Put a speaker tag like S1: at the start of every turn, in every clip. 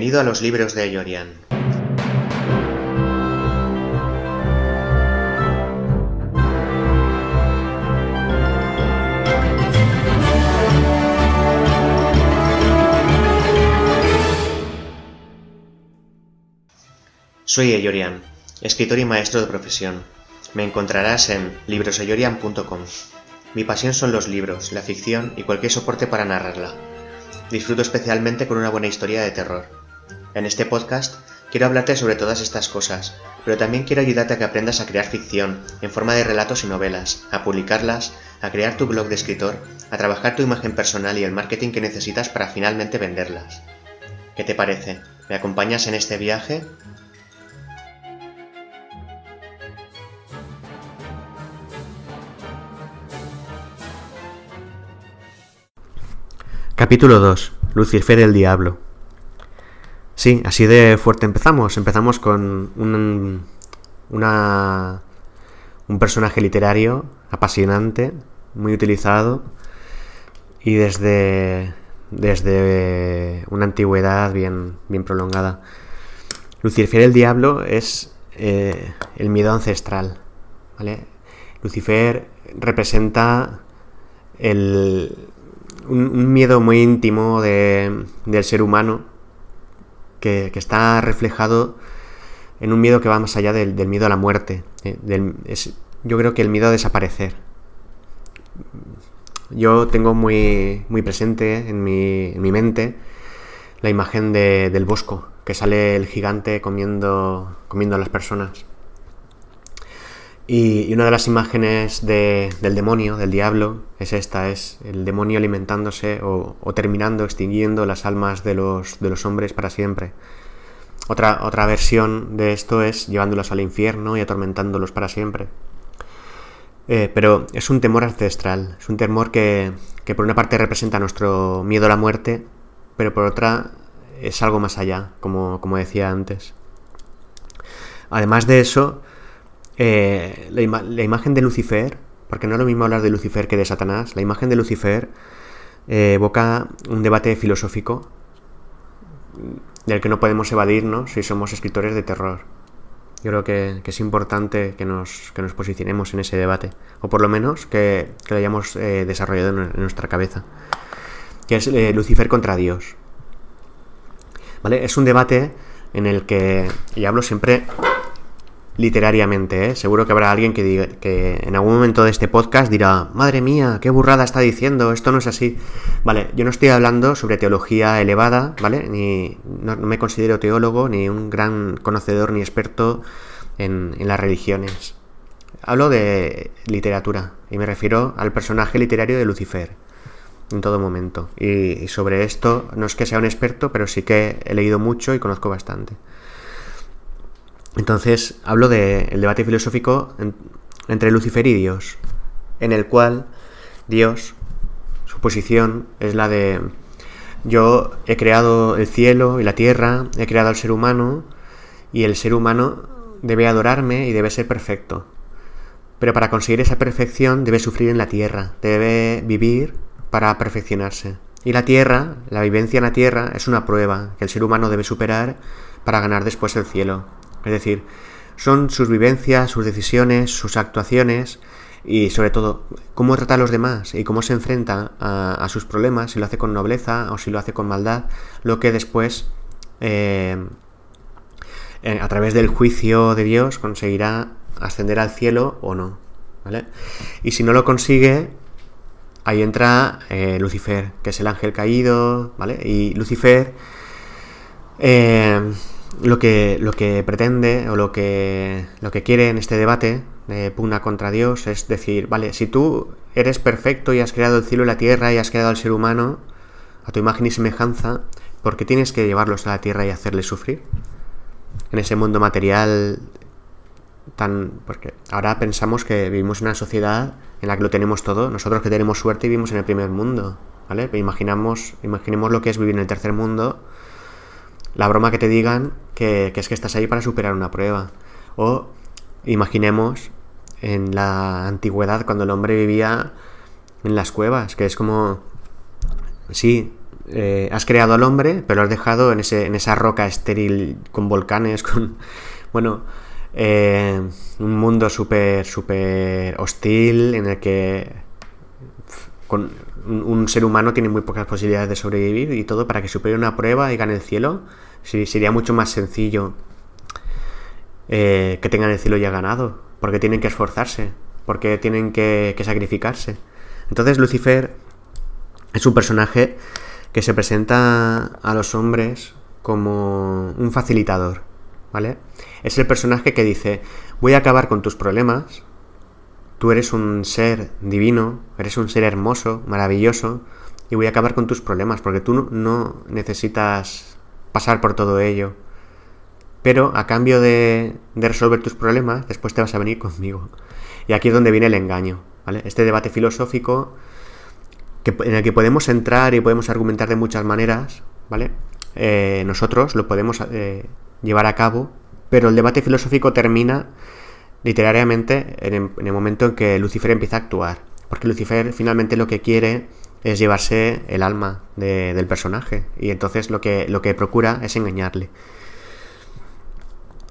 S1: Bienvenido a los libros de Ayorian. Soy Ayorian, escritor y maestro de profesión. Me encontrarás en librosayorian.com. Mi pasión son los libros, la ficción y cualquier soporte para narrarla. Disfruto especialmente con una buena historia de terror. En este podcast quiero hablarte sobre todas estas cosas, pero también quiero ayudarte a que aprendas a crear ficción en forma de relatos y novelas, a publicarlas, a crear tu blog de escritor, a trabajar tu imagen personal y el marketing que necesitas para finalmente venderlas. ¿Qué te parece? ¿Me acompañas en este viaje?
S2: Capítulo 2. Lucifer el Diablo. Sí, así de fuerte empezamos. Empezamos con un, un personaje literario apasionante, muy utilizado y desde, desde una antigüedad bien, bien prolongada. Lucifer el Diablo es eh, el miedo ancestral. ¿vale? Lucifer representa el, un, miedo muy íntimo del ser humano que, está reflejado en un miedo que va más allá del, miedo a la muerte. Eh, yo creo que el miedo a desaparecer. Yo tengo muy, muy presente en mi, mente la imagen del bosco, que sale el gigante comiendo, comiendo a las personas. Y, una de las imágenes del demonio, del diablo, es esta, es el demonio alimentándose o, terminando, extinguiendo las almas de los, de los hombres para siempre. Otra, otra versión de esto es llevándolos al infierno y atormentándolos para siempre. Eh, pero es un temor ancestral, es un temor que, que por una parte representa nuestro miedo a la muerte, pero por otra es algo más allá, como, como decía antes. Además de eso, eh, la, imagen de Lucifer, porque no es lo mismo hablar de Lucifer que de Satanás, la imagen de Lucifer eh, evoca un debate filosófico del que no podemos evadirnos si somos escritores de terror. Yo creo que, es importante que nos, nos, posicionemos en ese debate, o por lo menos que, lo hayamos eh, desarrollado en, nuestra cabeza, que es Lucifer contra Dios. ¿Vale? Es un debate en el que, y hablo siempre literariamente, ¿eh? Seguro que habrá alguien que, diga, que en algún momento de este podcast dirá, madre mía, qué burrada está diciendo, esto no es así. Vale, yo no estoy hablando sobre teología elevada, ¿vale? Ni, no, me considero teólogo, ni un gran conocedor ni experto en, las religiones. Hablo de literatura, y me refiero al personaje literario de Lucifer, en todo momento. y sobre esto, no es que sea un experto, pero sí que he leído mucho y conozco bastante. Entonces hablo del debate filosófico entre Lucifer y Dios, en el cual Dios, su posición es la de yo he creado el cielo y la tierra, he creado al ser humano y el ser humano debe adorarme y debe ser perfecto. Pero para conseguir esa perfección debe sufrir en la tierra, debe vivir para perfeccionarse. Y la tierra, la vivencia en la tierra, es una prueba que el ser humano debe superar para ganar después el cielo. Es decir, son sus vivencias, sus decisiones, sus actuaciones y sobre todo cómo trata a los demás y cómo se enfrenta a, sus problemas, si lo hace con nobleza o si lo hace con maldad, lo que después eh, eh, a través del juicio de Dios conseguirá ascender al cielo o no. ¿vale? Y si no lo consigue, ahí entra eh, Lucifer, que es el ángel caído, ¿vale? Y Lucifer lo que, lo que pretende o lo que, lo que quiere en este debate de pugna contra Dios es decir, vale, si tú eres perfecto y has creado el cielo y la tierra y has creado al ser humano a tu imagen y semejanza, ¿por qué tienes que llevarlos a la tierra y hacerles sufrir? En ese mundo material tan... porque ahora pensamos que vivimos en una sociedad en la que lo tenemos todo, nosotros que tenemos suerte vivimos en el primer mundo, ¿vale? Imaginamos, imaginemos lo que es vivir en el tercer mundo la broma que te digan que, es que estás ahí para superar una prueba. O imaginemos en la antigüedad cuando el hombre vivía en las cuevas, que es como, sí, eh, has creado al hombre, pero lo has dejado en, ese, en esa roca estéril con volcanes, con... Bueno, eh, un mundo súper, súper hostil en el que con un, ser humano tiene muy pocas posibilidades de sobrevivir y todo para que supere una prueba y gane el cielo. Sí, sería mucho más sencillo eh, que tengan el cielo ya ganado, porque tienen que esforzarse, porque tienen que, que sacrificarse. Entonces Lucifer es un personaje que se presenta a los hombres como un facilitador, ¿vale? Es el personaje que dice, voy a acabar con tus problemas, tú eres un ser divino, eres un ser hermoso, maravilloso, y voy a acabar con tus problemas, porque tú no necesitas pasar por todo ello. Pero a cambio de, resolver tus problemas, después te vas a venir conmigo. Y aquí es donde viene el engaño, ¿vale? Este debate filosófico en el que podemos entrar y podemos argumentar de muchas maneras, ¿vale? Eh, nosotros lo podemos eh, llevar a cabo, pero el debate filosófico termina literariamente en el, momento en que Lucifer empieza a actuar, porque Lucifer finalmente lo que quiere es llevarse el alma del personaje y entonces lo que, lo que procura es engañarle.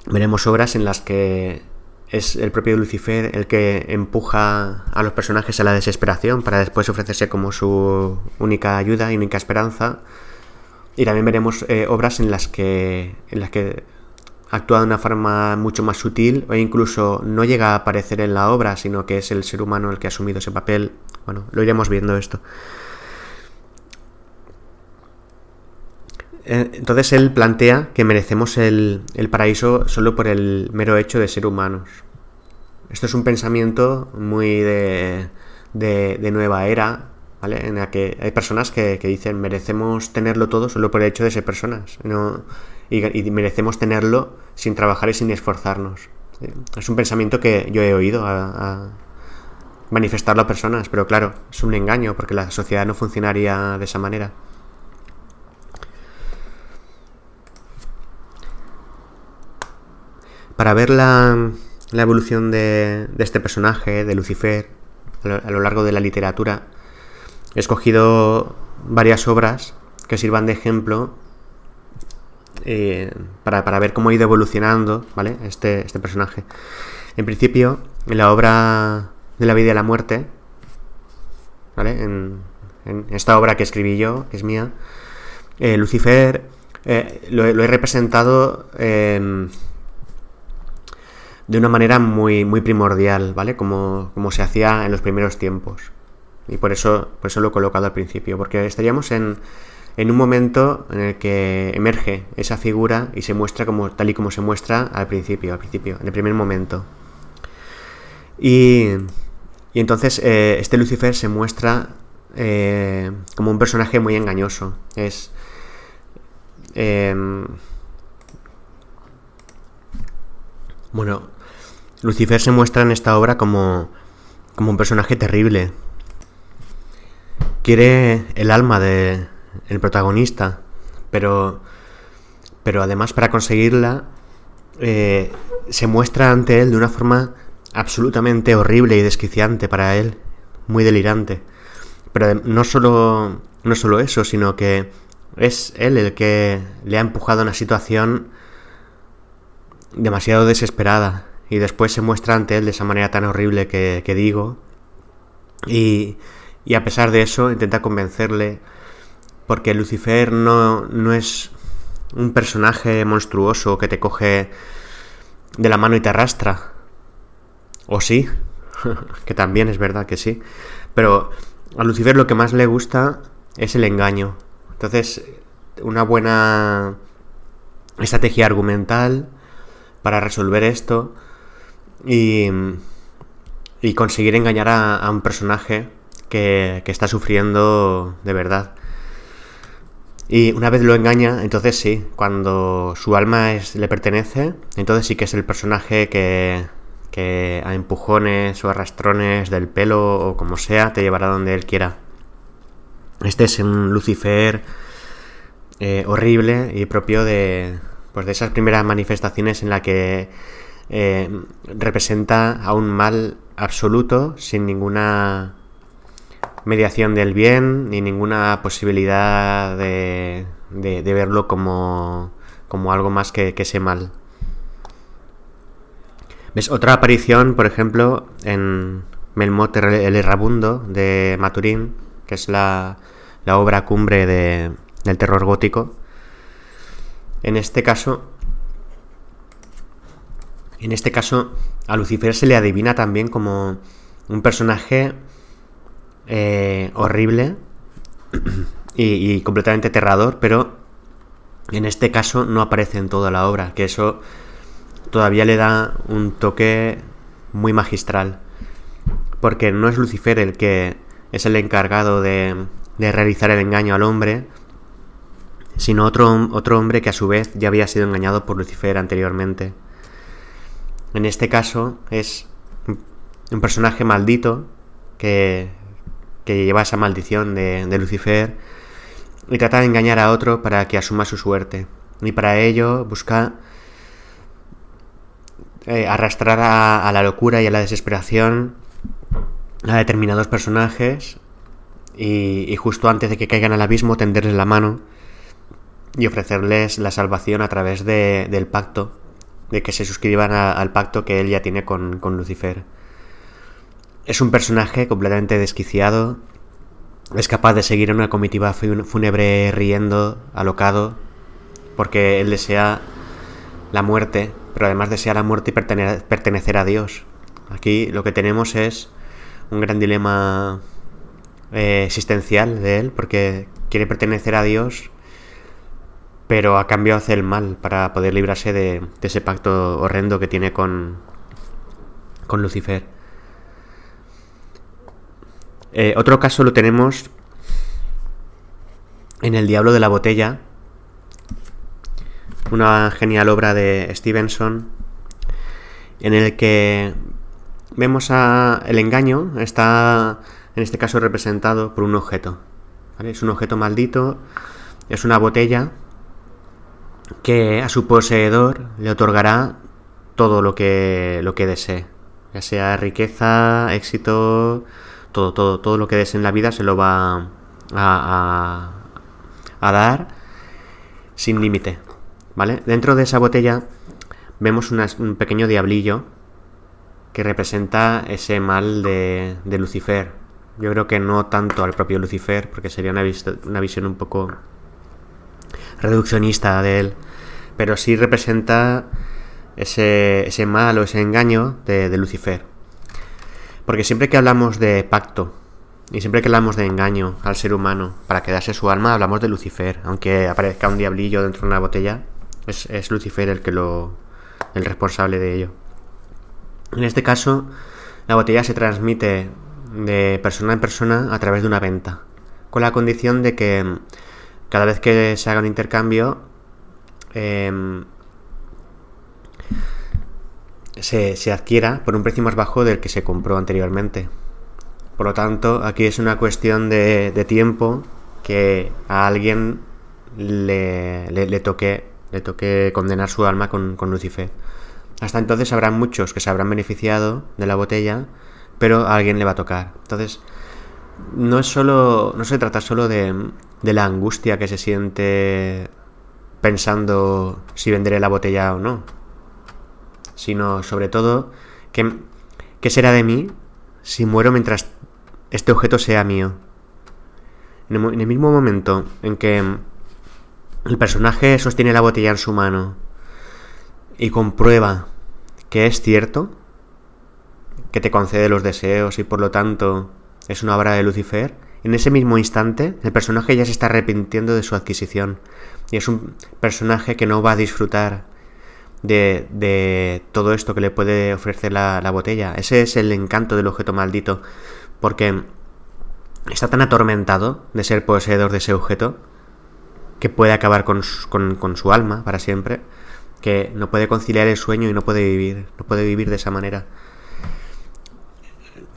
S2: Veremos obras en las que es el propio Lucifer el que empuja a los personajes a la desesperación para después ofrecerse como su única ayuda y única esperanza. Y también veremos eh, obras en las que en las que actúa de una forma mucho más sutil o incluso no llega a aparecer en la obra, sino que es el ser humano el que ha asumido ese papel. Bueno, lo iremos viendo esto. Eh, entonces él plantea que merecemos el, paraíso solo por el mero hecho de ser humanos. Esto es un pensamiento muy de, de, nueva era, En la que hay personas que, dicen merecemos tenerlo todo solo por el hecho de ser personas. y, merecemos tenerlo sin trabajar y sin esforzarnos. Es un pensamiento que yo he oído a manifestarlo a personas, pero claro, es un engaño porque la sociedad no funcionaría de esa manera. para ver la, evolución de, este personaje, de Lucifer, a lo, largo de la literatura, he escogido varias obras que sirvan de ejemplo eh, para, ver cómo ha ido evolucionando ¿vale? este, este personaje. En principio, en la obra de la vida y la muerte, ¿vale? en, esta obra que escribí yo, que es mía, eh, Lucifer eh, lo, he representado de una manera muy, muy primordial, ¿vale? Como, como se hacía en los primeros tiempos. Y por eso, por eso lo he colocado al principio, porque estaríamos en, en un momento en el que emerge esa figura y se muestra como tal y como se muestra al principio, al principio, en el primer momento. Y, y entonces eh, este Lucifer se muestra eh, como un personaje muy engañoso. Es. Em, bueno, Lucifer se muestra en esta obra como, como un personaje terrible. Quiere el alma del el protagonista, pero, pero además para conseguirla eh, se muestra ante él de una forma absolutamente horrible y desquiciante para él, muy delirante. Pero no solo, no solo eso, sino que es él el que le ha empujado a una situación demasiado desesperada, y después se muestra ante él de esa manera tan horrible que, digo. Y, y, a pesar de eso intenta convencerle porque Lucifer no, no es un personaje monstruoso que te coge de la mano y te arrastra. O sí, que también es verdad que sí. Pero a Lucifer lo que más le gusta es el engaño. Entonces, una buena estrategia argumental para resolver esto y, y conseguir engañar a, un personaje que, está sufriendo de verdad. Y una vez lo engaña, entonces sí, cuando su alma es, le pertenece, entonces sí que es el personaje que, que a empujones o arrastrones del pelo o como sea te llevará donde él quiera. Este es un Lucifer eh, horrible y propio de, pues de esas primeras manifestaciones en la que representa a un mal absoluto sin ninguna mediación del bien ni ninguna posibilidad de, de, verlo como, como algo más que, que ese mal. ¿Ves? Otra aparición, por ejemplo, en Melmoth el Errabundo de Maturín, que es la, la obra cumbre de, del terror gótico. En este caso, en este caso, a Lucifer se le adivina también como un personaje eh, horrible y, completamente aterrador, pero en este caso no aparece en toda la obra, que eso todavía le da un toque muy magistral. Porque no es Lucifer el que es el encargado de, de realizar el engaño al hombre, sino otro, otro hombre que a su vez ya había sido engañado por Lucifer anteriormente. En este caso es un personaje maldito que, que lleva esa maldición de, Lucifer y trata de engañar a otro para que asuma su suerte. Y para ello busca eh, arrastrar a, la locura y a la desesperación a determinados personajes y, justo antes de que caigan al abismo tenderles la mano y ofrecerles la salvación a través del pacto, de que se suscriban al pacto que él ya tiene con Lucifer. Es un personaje completamente desquiciado. Es capaz de seguir en una comitiva fúnebre riendo, alocado, porque él desea la muerte, pero además desea la muerte y pertenecer a Dios. Aquí lo que tenemos es un gran dilema eh, existencial de él, porque quiere pertenecer a Dios, pero a cambio hace el mal para poder librarse de, de ese pacto horrendo que tiene con, con Lucifer. Eh, otro caso lo tenemos en El Diablo de la Botella, una genial obra de Stevenson, en el que vemos a el engaño, está en este caso representado por un objeto. Es un objeto maldito, es una botella que a su poseedor le otorgará todo lo que, lo que desee, ya sea riqueza, éxito, todo, todo, todo lo que des en la vida se lo va a, a, dar sin límite, ¿vale? Dentro de esa botella vemos un pequeño diablillo que representa ese mal de, de, Lucifer. Yo creo que no tanto al propio Lucifer, porque sería una, una visión un poco reduccionista de él, pero sí representa ese, ese mal o ese engaño de, de Lucifer. Porque siempre que hablamos de pacto y siempre que hablamos de engaño al ser humano para quedarse su alma, hablamos de Lucifer. Aunque aparezca un diablillo dentro de una botella, es, Lucifer el que lo. el responsable de ello. En este caso, la botella se transmite de persona en persona a través de una venta. Con la condición de que cada vez que se haga un intercambio. Em, se, adquiera por un precio más bajo del que se compró anteriormente. Por lo tanto, aquí es una cuestión de, tiempo que a alguien le, toque, le toque condenar su alma con, con, Lucifer. Hasta entonces habrá muchos que se habrán beneficiado de la botella, pero a alguien le va a tocar. Entonces, no es solo. no se trata solo de, de la angustia que se siente pensando si venderé la botella o no sino sobre todo ¿qué, será de mí si muero mientras este objeto sea mío. En el, mismo momento en que el personaje sostiene la botella en su mano y comprueba que es cierto, que te concede los deseos y por lo tanto es una obra de Lucifer, en ese mismo instante el personaje ya se está arrepintiendo de su adquisición y es un personaje que no va a disfrutar de, todo esto que le puede ofrecer la, botella. Ese es el encanto del objeto maldito, porque está tan atormentado de ser poseedor de ese objeto que puede acabar con, su alma para siempre, que no puede conciliar el sueño y no puede vivir, no puede vivir de esa manera.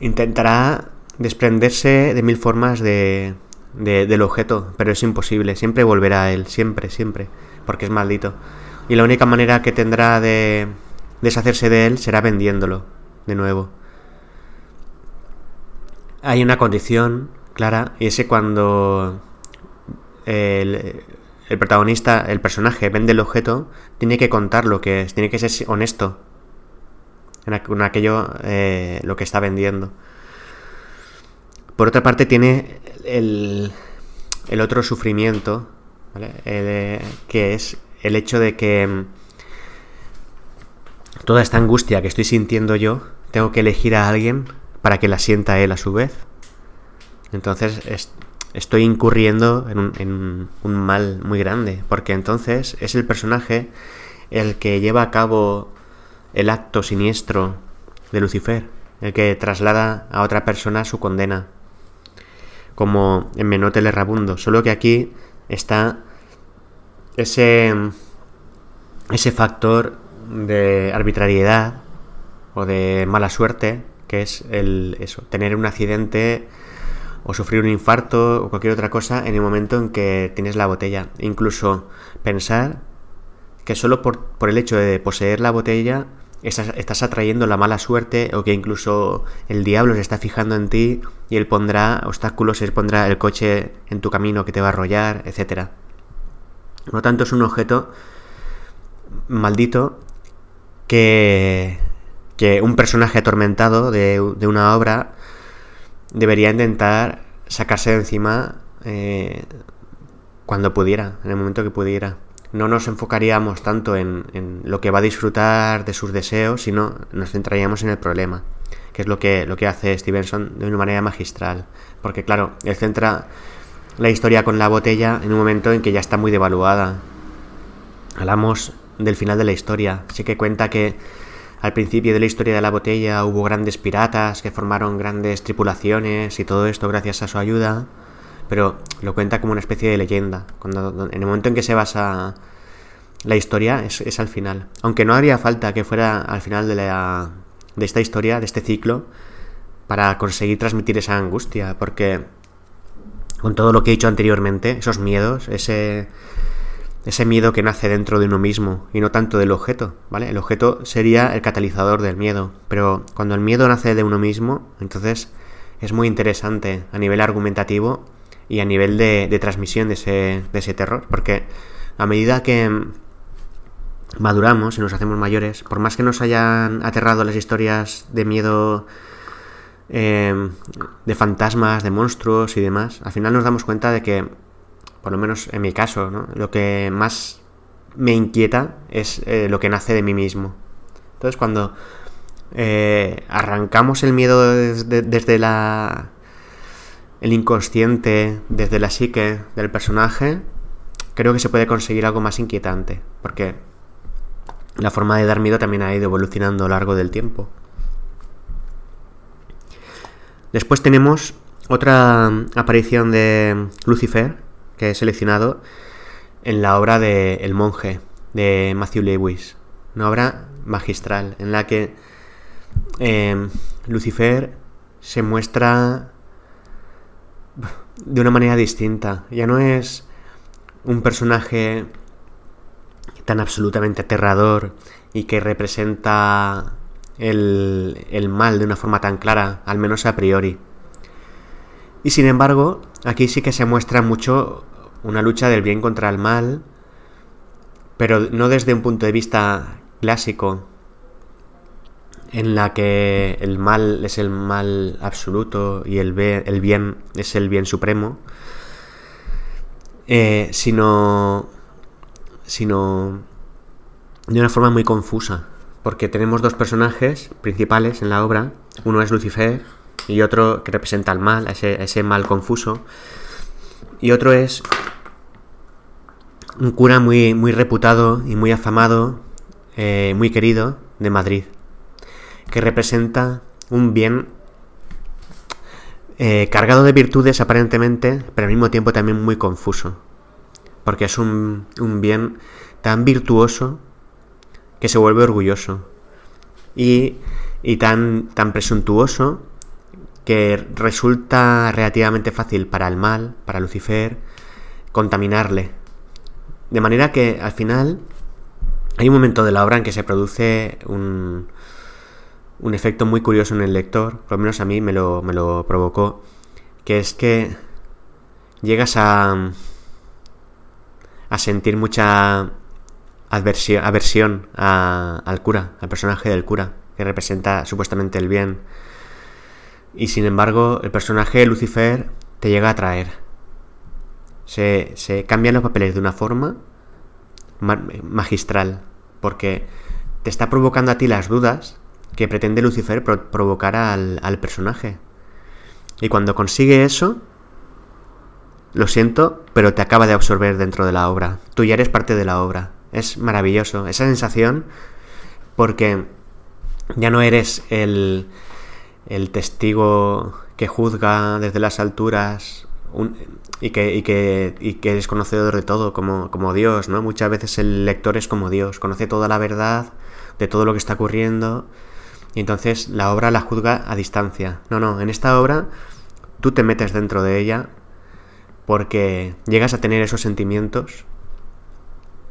S2: Intentará desprenderse de mil formas de, del objeto, pero es imposible, siempre volverá a él, siempre, siempre, porque es maldito y la única manera que tendrá de deshacerse de él será vendiéndolo de nuevo. Hay una condición clara y ese cuando el, el protagonista, el personaje, vende el objeto, tiene que contar lo que es, tiene que ser honesto en aquello eh, lo que está vendiendo. Por otra parte tiene el, el otro sufrimiento, que es el hecho de que mm, toda esta angustia que estoy sintiendo yo, tengo que elegir a alguien para que la sienta él a su vez. Entonces estoy incurriendo en un, en un mal muy grande, porque entonces es el personaje el que lleva a cabo el acto siniestro de Lucifer, el que traslada a otra persona su condena, como en Menote el solo que aquí está ese, ese factor de arbitrariedad o de mala suerte, que es el eso, tener un accidente o sufrir un infarto o cualquier otra cosa en el momento en que tienes la botella. Incluso pensar que solo por, por el hecho de poseer la botella estás, atrayendo la mala suerte o que incluso el diablo se está fijando en ti y él pondrá obstáculos, él pondrá el coche en tu camino que te va a arrollar, etc. Por lo tanto, es un objeto maldito que, que un personaje atormentado de, una obra debería intentar sacarse de encima eh, cuando pudiera, en el momento que pudiera no nos enfocaríamos tanto en, lo que va a disfrutar de sus deseos, sino nos centraríamos en el problema, que es lo que, lo que hace Stevenson de una manera magistral. Porque claro, él centra la historia con la botella en un momento en que ya está muy devaluada. Hablamos del final de la historia. Sí que cuenta que al principio de la historia de la botella hubo grandes piratas que formaron grandes tripulaciones y todo esto gracias a su ayuda pero lo cuenta como una especie de leyenda. Cuando, en el momento en que se basa la historia es, al final. Aunque no haría falta que fuera al final de, la, de esta historia, de este ciclo, para conseguir transmitir esa angustia, porque con todo lo que he dicho anteriormente, esos miedos, ese, ese miedo que nace dentro de uno mismo y no tanto del objeto, ¿vale? El objeto sería el catalizador del miedo, pero cuando el miedo nace de uno mismo, entonces es muy interesante a nivel argumentativo y a nivel de, transmisión de ese, de ese terror. Porque a medida que maduramos y nos hacemos mayores, por más que nos hayan aterrado las historias de miedo em, de fantasmas, de monstruos y demás, al final nos damos cuenta de que, por lo menos en mi caso, lo que más me inquieta es eh, lo que nace de mí mismo. Entonces cuando eh, arrancamos el miedo desde la el inconsciente, desde la psique del personaje, creo que se puede conseguir algo más inquietante, porque la forma de dar miedo también ha ido evolucionando a lo largo del tiempo. Después tenemos otra aparición de Lucifer, que he seleccionado en la obra de El monje, de Matthew Lewis. Una obra magistral, en la que eh, Lucifer se muestra de una manera distinta. Ya no es un personaje tan absolutamente aterrador y que representa el, mal de una forma tan clara, al menos a priori. Y sin embargo, aquí sí que se muestra mucho una lucha del bien contra el mal, pero no desde un punto de vista clásico, en la que el mal es el mal absoluto y el, el bien es el bien supremo, eh, sino, sino de una forma muy confusa, porque tenemos dos personajes principales en la obra, uno es Lucifer y otro que representa el mal, ese, ese mal confuso, y otro es un cura muy, muy reputado y muy afamado, eh, muy querido de Madrid que representa un bien eh, cargado de virtudes aparentemente, pero al mismo tiempo también muy confuso. Porque es un, un bien tan virtuoso que se vuelve orgulloso. Y, y tan, tan presuntuoso que resulta relativamente fácil para el mal, para Lucifer, contaminarle. De manera que al final hay un momento de la obra en que se produce un, un efecto muy curioso en el lector, por lo menos a mí me lo, me lo provocó, que es que llegas a, a sentir mucha aversión, aversión al cura, al personaje del cura, que representa supuestamente el bien. Y sin embargo, el personaje de Lucifer te llega a atraer. Se, se cambian los papeles de una forma magistral, porque te está provocando a ti las dudas que pretende Lucifer provocar al, al personaje. Y cuando consigue eso, lo siento, pero te acaba de absorber dentro de la obra. Tú ya eres parte de la obra. Es maravilloso. Esa sensación, porque ya no eres el, el testigo que juzga desde las alturas y, que, y, que, y que es conocedor de todo, como, como Dios, ¿no? Muchas veces el lector es como Dios, conoce toda la verdad de todo lo que está ocurriendo y entonces la obra la juzga a distancia. No, no, en esta obra tú te metes dentro de ella porque llegas a tener esos sentimientos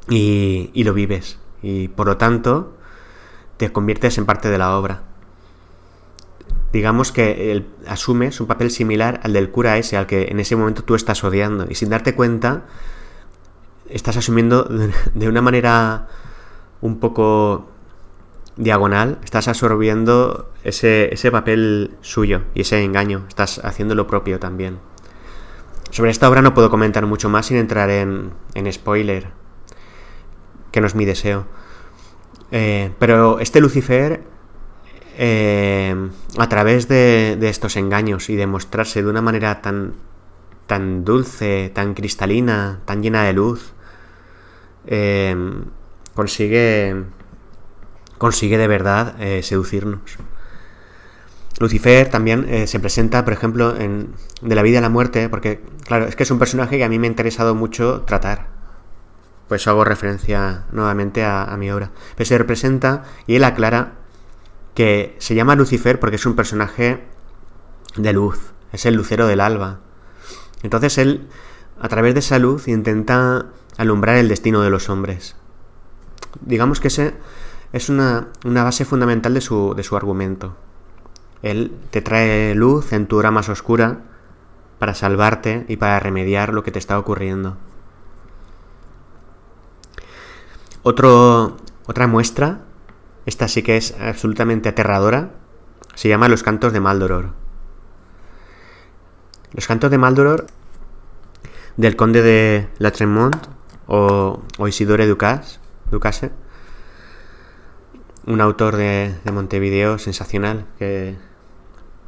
S2: y, lo vives. Y por lo tanto, te conviertes en parte de la obra. Digamos que asumes un papel similar al del cura ese, al que en ese momento tú estás odiando. Y sin darte cuenta, estás asumiendo de una manera un poco diagonal, estás absorbiendo ese, ese papel suyo y ese engaño. Estás haciendo lo propio también. Sobre esta obra no puedo comentar mucho más sin entrar en, en spoiler, que no es mi deseo. Eh, pero este Lucifer, eh, a través de, estos engaños y de mostrarse de una manera tan, tan dulce, tan cristalina, tan llena de luz, eh, consigue, consigue de verdad seducirnos. Lucifer también se presenta, por ejemplo, en De la vida a la muerte, porque, claro, es que es un personaje que a mí me ha interesado mucho tratar. Pues hago referencia nuevamente a, mi obra. Pero se representa y él aclara que se llama Lucifer porque es un personaje de luz, es el lucero del alba. Entonces él, a través de esa luz, intenta alumbrar el destino de los hombres. Digamos que ese es una, una base fundamental de su, de su argumento. Él te trae luz en tu hora más oscura para salvarte y para remediar lo que te está ocurriendo. Otro, otra muestra, esta sí que es absolutamente aterradora, se llama Los Cantos de Maldoror. Los Cantos de Maldoror del conde de La Tremont o, Isidore Ducas, Ducase, un autor de, de Montevideo sensacional que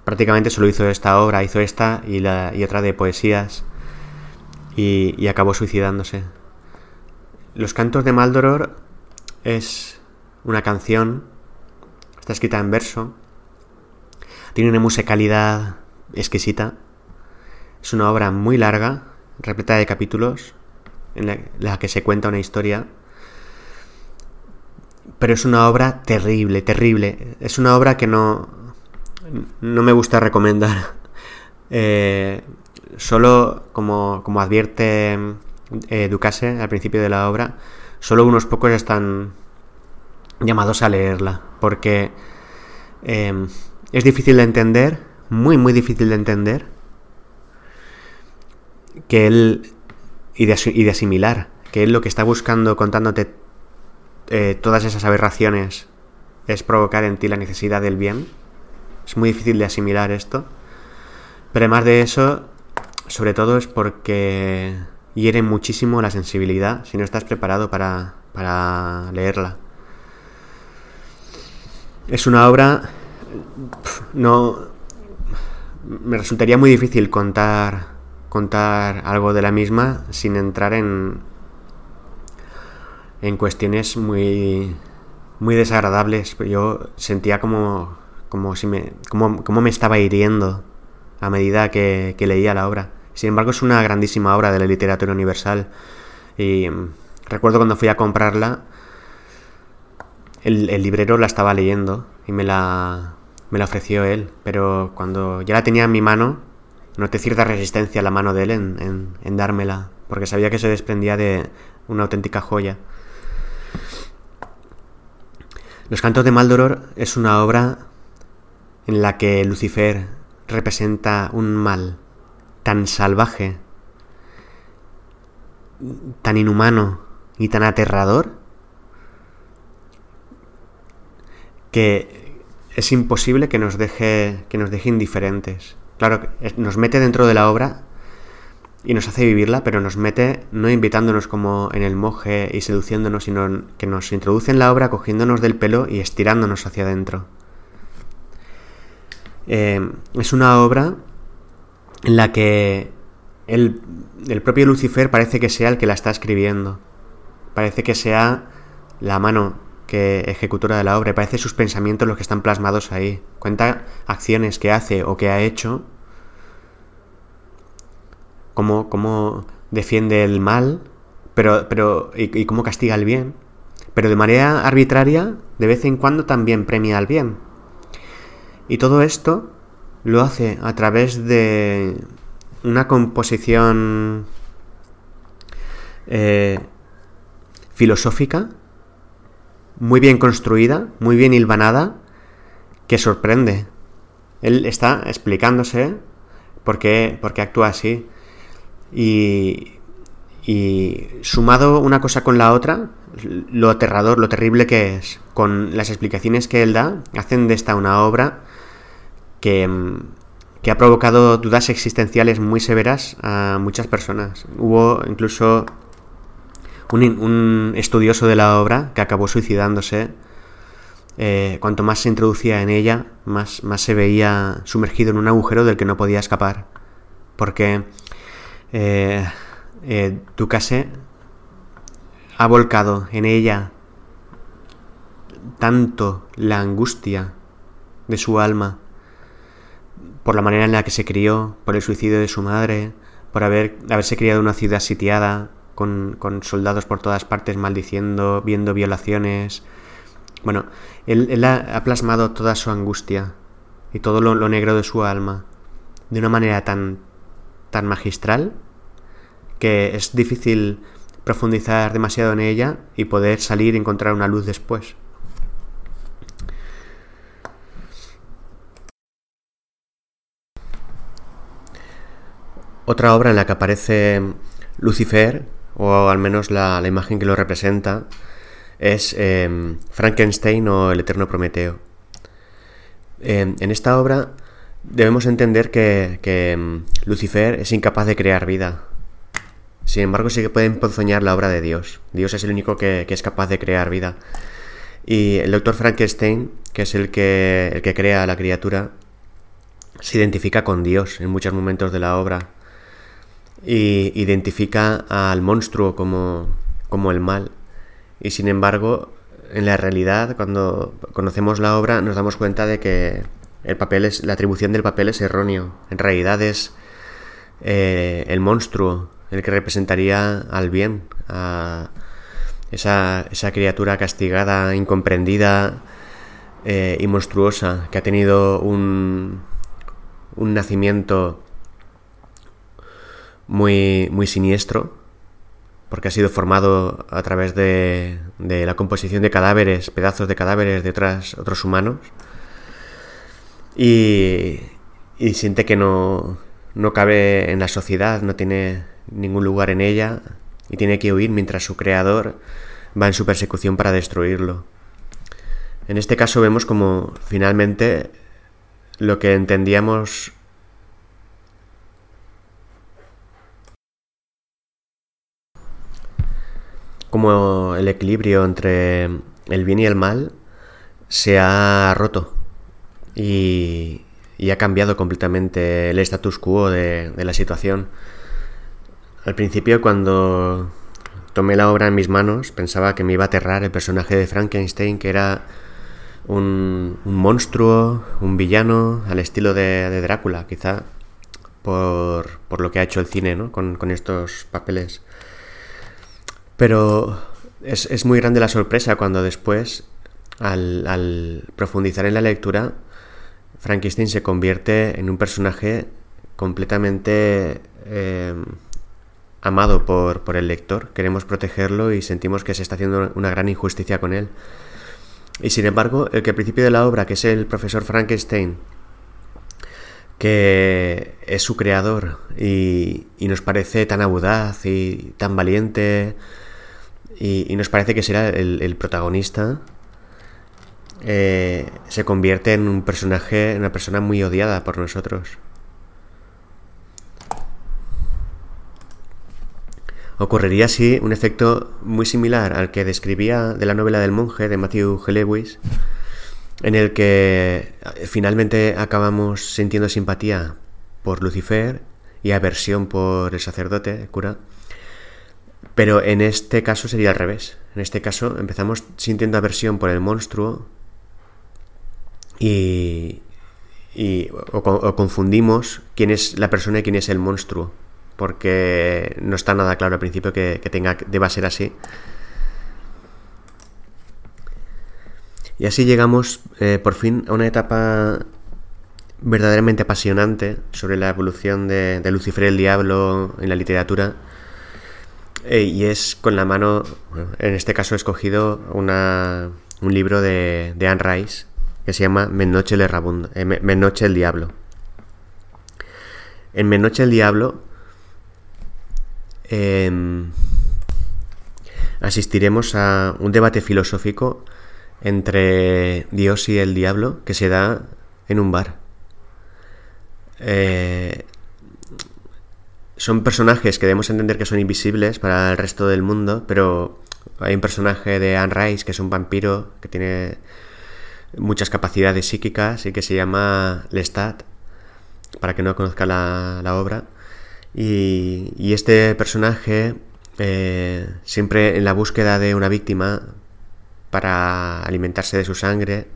S2: prácticamente solo hizo esta obra, hizo esta y, la, y otra de poesías y, acabó suicidándose. Los cantos de Maldoror es una canción, está escrita en verso, tiene una musicalidad exquisita, es una obra muy larga, repleta de capítulos, en la que se cuenta una historia pero es una obra terrible, terrible. Es una obra que no, no me gusta recomendar. Eh, solo, como, como advierte eh, Ducase al principio de la obra, solo unos pocos están llamados a leerla, porque em, es difícil de entender, muy, muy difícil de entender, que él, y de, asimilar, que él lo que está buscando contándote eh, todas esas aberraciones es provocar en ti la necesidad del bien es muy difícil de asimilar esto. Pero además de eso, sobre todo es porque hiere muchísimo la sensibilidad si no estás preparado para, para leerla. Es una obra... No... Me resultaría muy difícil contar, contar algo de la misma sin entrar en, en cuestiones muy, muy desagradables. Yo sentía como como si me, como, me estaba hiriendo a medida que, leía la obra. Sin embargo, es una grandísima obra de la literatura universal. Y mm, recuerdo cuando fui a comprarla, el, librero la estaba leyendo y me la, me la ofreció él. Pero cuando ya la tenía en mi mano, noté cierta resistencia a la mano de él en, en dármela, porque sabía que se desprendía de una auténtica joya. Los cantos de Maldoror es una obra en la que Lucifer representa un mal, tan salvaje, tan inhumano y tan aterrador que es imposible que nos deje, que nos deje indiferentes. Claro, nos mete dentro de la obra y nos hace vivirla, pero nos mete no invitándonos como en el moje y seduciéndonos, sino que nos introduce en la obra cogiéndonos del pelo y estirándonos hacia adentro. Eh, es una obra en la que el, el propio Lucifer parece que sea el que la está escribiendo. Parece que sea la mano que ejecutora de la obra. Parece sus pensamientos los que están plasmados ahí. Cuenta acciones que hace o que ha hecho. Cómo, cómo defiende el mal pero, pero, y, y cómo castiga el bien. Pero de manera arbitraria, de vez en cuando también premia al bien. Y todo esto lo hace a través de una composición eh, filosófica muy bien construida, muy bien hilvanada, que sorprende. Él está explicándose por qué, por qué actúa así. Y, y sumado una cosa con la otra, lo aterrador, lo terrible que es, con las explicaciones que él da, hacen de esta una obra que, ha provocado dudas existenciales muy severas a muchas personas. Hubo incluso un, estudioso de la obra que acabó suicidándose. Eh, cuanto más se introducía en ella, más, más se veía sumergido en un agujero del que no podía escapar. Porque eh, eh, Ducase ha volcado en ella tanto la angustia de su alma por la manera en la que se crió, por el suicidio de su madre, por haber, haberse criado en una ciudad sitiada, con, soldados por todas partes maldiciendo, viendo violaciones. Bueno, él, ha, plasmado toda su angustia y todo lo, negro de su alma de una manera tan, tan magistral que es difícil profundizar demasiado en ella y poder salir y encontrar una luz después. Otra obra en la que aparece Lucifer o al menos la, imagen que lo representa, es em, Frankenstein o el Eterno Prometeo. Em, en esta obra debemos entender que, em, Lucifer es incapaz de crear vida. Sin embargo, sí que puede emponzoñar la obra de Dios. Dios es el único que, es capaz de crear vida. Y el doctor Frankenstein, que es el que, el que crea a la criatura, se identifica con Dios en muchos momentos de la obra y identifica al monstruo como, como el mal. Y sin embargo, en la realidad, cuando conocemos la obra, nos damos cuenta de que el papel es, la atribución del papel es erróneo. En realidad es eh, el monstruo el que representaría al bien, a esa, esa criatura castigada, incomprendida eh, y monstruosa, que ha tenido un, un nacimiento muy, muy siniestro, porque ha sido formado a través de, de la composición de cadáveres, pedazos de cadáveres de otras, otros humanos, y, y siente que no, no cabe en la sociedad, no tiene ningún lugar en ella, y tiene que huir mientras su creador va en su persecución para destruirlo. En este caso vemos como finalmente lo que entendíamos como el equilibrio entre el bien y el mal se ha roto y, ha cambiado completamente el status quo de, la situación. Al principio cuando tomé la obra en mis manos pensaba que me iba a aterrar el personaje de Frankenstein que era un, monstruo, un villano al estilo de, Drácula quizá por, lo que ha hecho el cine ¿no? con estos papeles pero es, muy grande la sorpresa cuando después, al, profundizar en la lectura, Frankenstein se convierte en un personaje completamente eh, amado por, por, el lector. Queremos protegerlo y sentimos que se está haciendo una gran injusticia con él. Y sin embargo, el que al principio de la obra, que es el profesor Frankenstein, que es su creador y, nos parece tan audaz y tan valiente y, nos parece que será el, protagonista, eh, se convierte en un personaje, en una persona muy odiada por nosotros. Ocurriría así un efecto muy similar al que describía de la novela del monje de Matthew G. Lewis, en el que eh, finalmente acabamos sintiendo simpatía por Lucifer y aversión por el sacerdote, el cura. Pero en este caso sería al revés. En este caso empezamos sintiendo aversión por el monstruo y, o, confundimos quién es la persona y quién es el monstruo. Porque no está nada claro al principio que, que tenga, deba ser así. Y así llegamos eh, por fin a una etapa verdaderamente apasionante sobre la evolución de, Lucifer y el Diablo en la literatura. Eh, y es con la mano, en este caso he escogido una, un libro de, Anne Rice que se llama Menoche, le eh, el Diablo. En Menoche el Diablo em, asistiremos a un debate filosófico entre Dios y el diablo que se da en un bar. Eh, son personajes que debemos entender que son invisibles para el resto del mundo, pero hay un personaje de Anne Rice que es un vampiro que tiene muchas capacidades psíquicas y que se llama Lestat, para que no conozca la, obra. Y, este personaje, eh, siempre en la búsqueda de una víctima, para alimentarse de su sangre.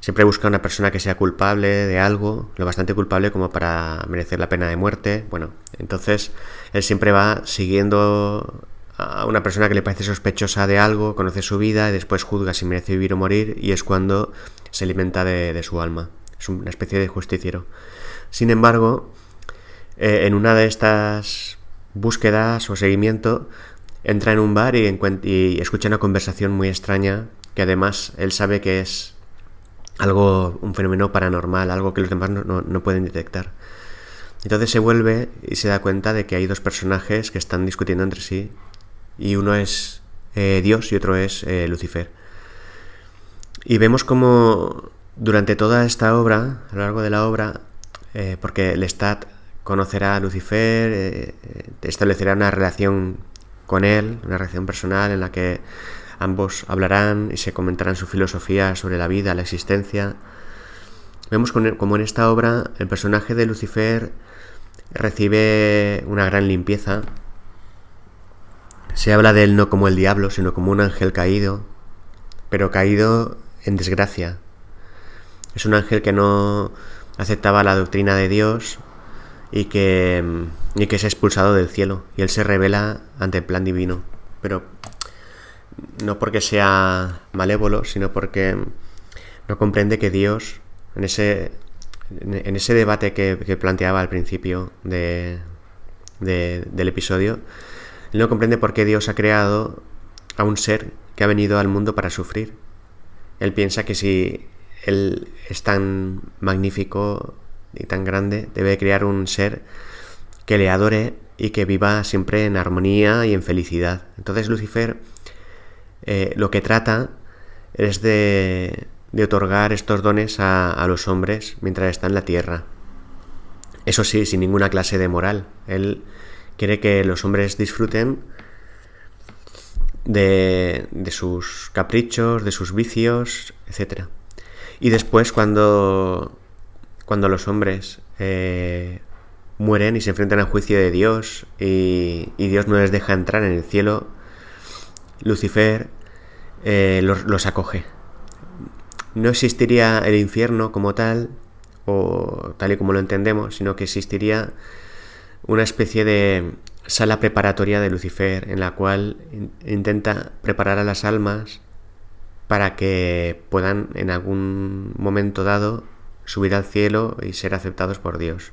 S2: Siempre busca una persona que sea culpable de algo, lo bastante culpable como para merecer la pena de muerte. Bueno, entonces él siempre va siguiendo a una persona que le parece sospechosa de algo, conoce su vida y después juzga si merece vivir o morir y es cuando se alimenta de, su alma. Es una especie de justiciero. Sin embargo, eh, en una de estas búsquedas o seguimiento, entra en un bar y, y escucha una conversación muy extraña que además él sabe que es algo, un fenómeno paranormal, algo que los demás no, pueden detectar. Entonces se vuelve y se da cuenta de que hay dos personajes que están discutiendo entre sí y uno es eh, Dios y otro es eh, Lucifer. Y vemos como durante toda esta obra, a lo largo de la obra, eh, porque Lestat conocerá a Lucifer, establecerá una relación con él, una relación personal en la que Ambos hablarán y se comentarán su filosofía sobre la vida, la existencia. Vemos como en esta obra el personaje de Lucifer recibe una gran limpieza. Se habla de él no como el diablo, sino como un ángel caído, pero caído en desgracia. Es un ángel que no aceptaba la doctrina de Dios y que, y que es expulsado del cielo, y él se revela ante el plan divino. Pero no porque sea malévolo, sino porque no comprende que Dios, en ese, en ese debate que, planteaba al principio de, del episodio, no comprende por qué Dios ha creado a un ser que ha venido al mundo para sufrir. Él piensa que si Él es tan magnífico y tan grande, debe crear un ser que le adore y que viva siempre en armonía y en felicidad. Entonces Lucifer eh, lo que trata es de, otorgar estos dones a, los hombres mientras están en la tierra. Eso sí, sin ninguna clase de moral. Él quiere que los hombres disfruten de, sus caprichos, de sus vicios, etc. Y después cuando, cuando los hombres eh, mueren y se enfrentan al juicio de Dios y Dios no les deja entrar en el cielo, Lucifer eh, los, acoge. No existiría el infierno como tal, o tal y como lo entendemos, sino que existiría una especie de sala preparatoria de Lucifer en la cual intenta preparar a las almas para que puedan en algún momento dado subir al cielo y ser aceptados por Dios.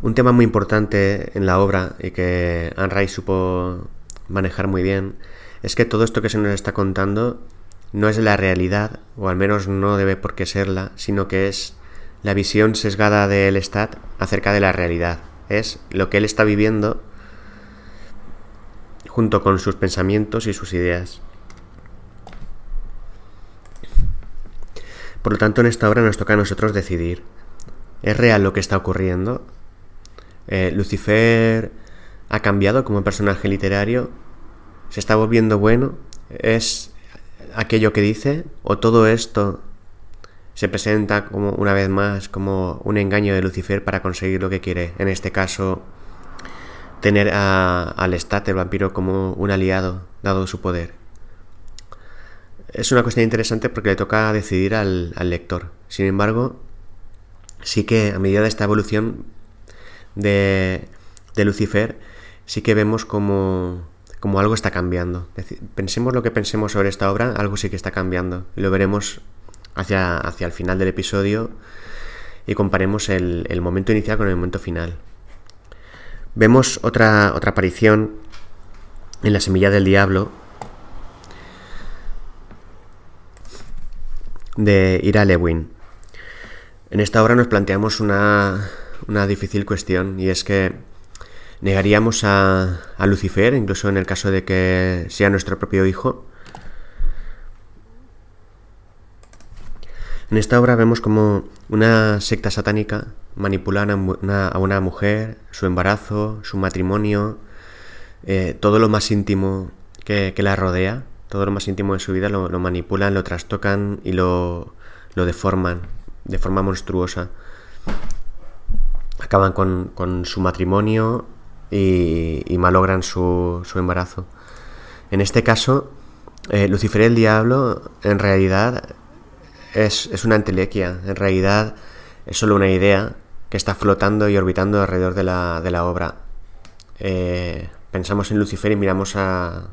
S2: Un tema muy importante en la obra y que Anne Rice supo manejar muy bien es que todo esto que se nos está contando no es la realidad, o al menos no debe por qué serla, sino que es la visión sesgada del Lestat acerca de la realidad. Es lo que él está viviendo junto con sus pensamientos y sus ideas. Por lo tanto, en esta obra nos toca a nosotros decidir. ¿Es real lo que está ocurriendo? Eh, ¿Lucifer ha cambiado como personaje literario? ¿Se está volviendo bueno? ¿Es aquello que dice? ¿O todo esto se presenta como una vez más como un engaño de Lucifer para conseguir lo que quiere? En este caso, tener al Lestat, el vampiro, como un aliado, dado su poder. Es una cuestión interesante porque le toca decidir al, lector. Sin embargo, sí que a medida de esta evolución de, Lucifer, sí que vemos como, como algo está cambiando. pensemos lo que pensemos sobre esta obra, algo sí que está cambiando. Y lo veremos hacia, hacia el final del episodio y comparemos el, el momento inicial con el momento final. Vemos otra, otra aparición en la semilla del diablo de Ira Lewin. En esta obra nos planteamos una, una difícil cuestión y es que negaríamos a, Lucifer, incluso en el caso de que sea nuestro propio hijo. En esta obra vemos como una secta satánica manipula a una, mujer, su embarazo, su matrimonio, eh, todo lo más íntimo que, la rodea, todo lo más íntimo de su vida lo, manipulan, lo trastocan y lo, deforman de forma monstruosa. Acaban con, su matrimonio y, malogran su, embarazo. En este caso, eh, Lucifer el Diablo en realidad es, una entelequia, en realidad es solo una idea que está flotando y orbitando alrededor de la, de la obra. Eh, pensamos en Lucifer y miramos a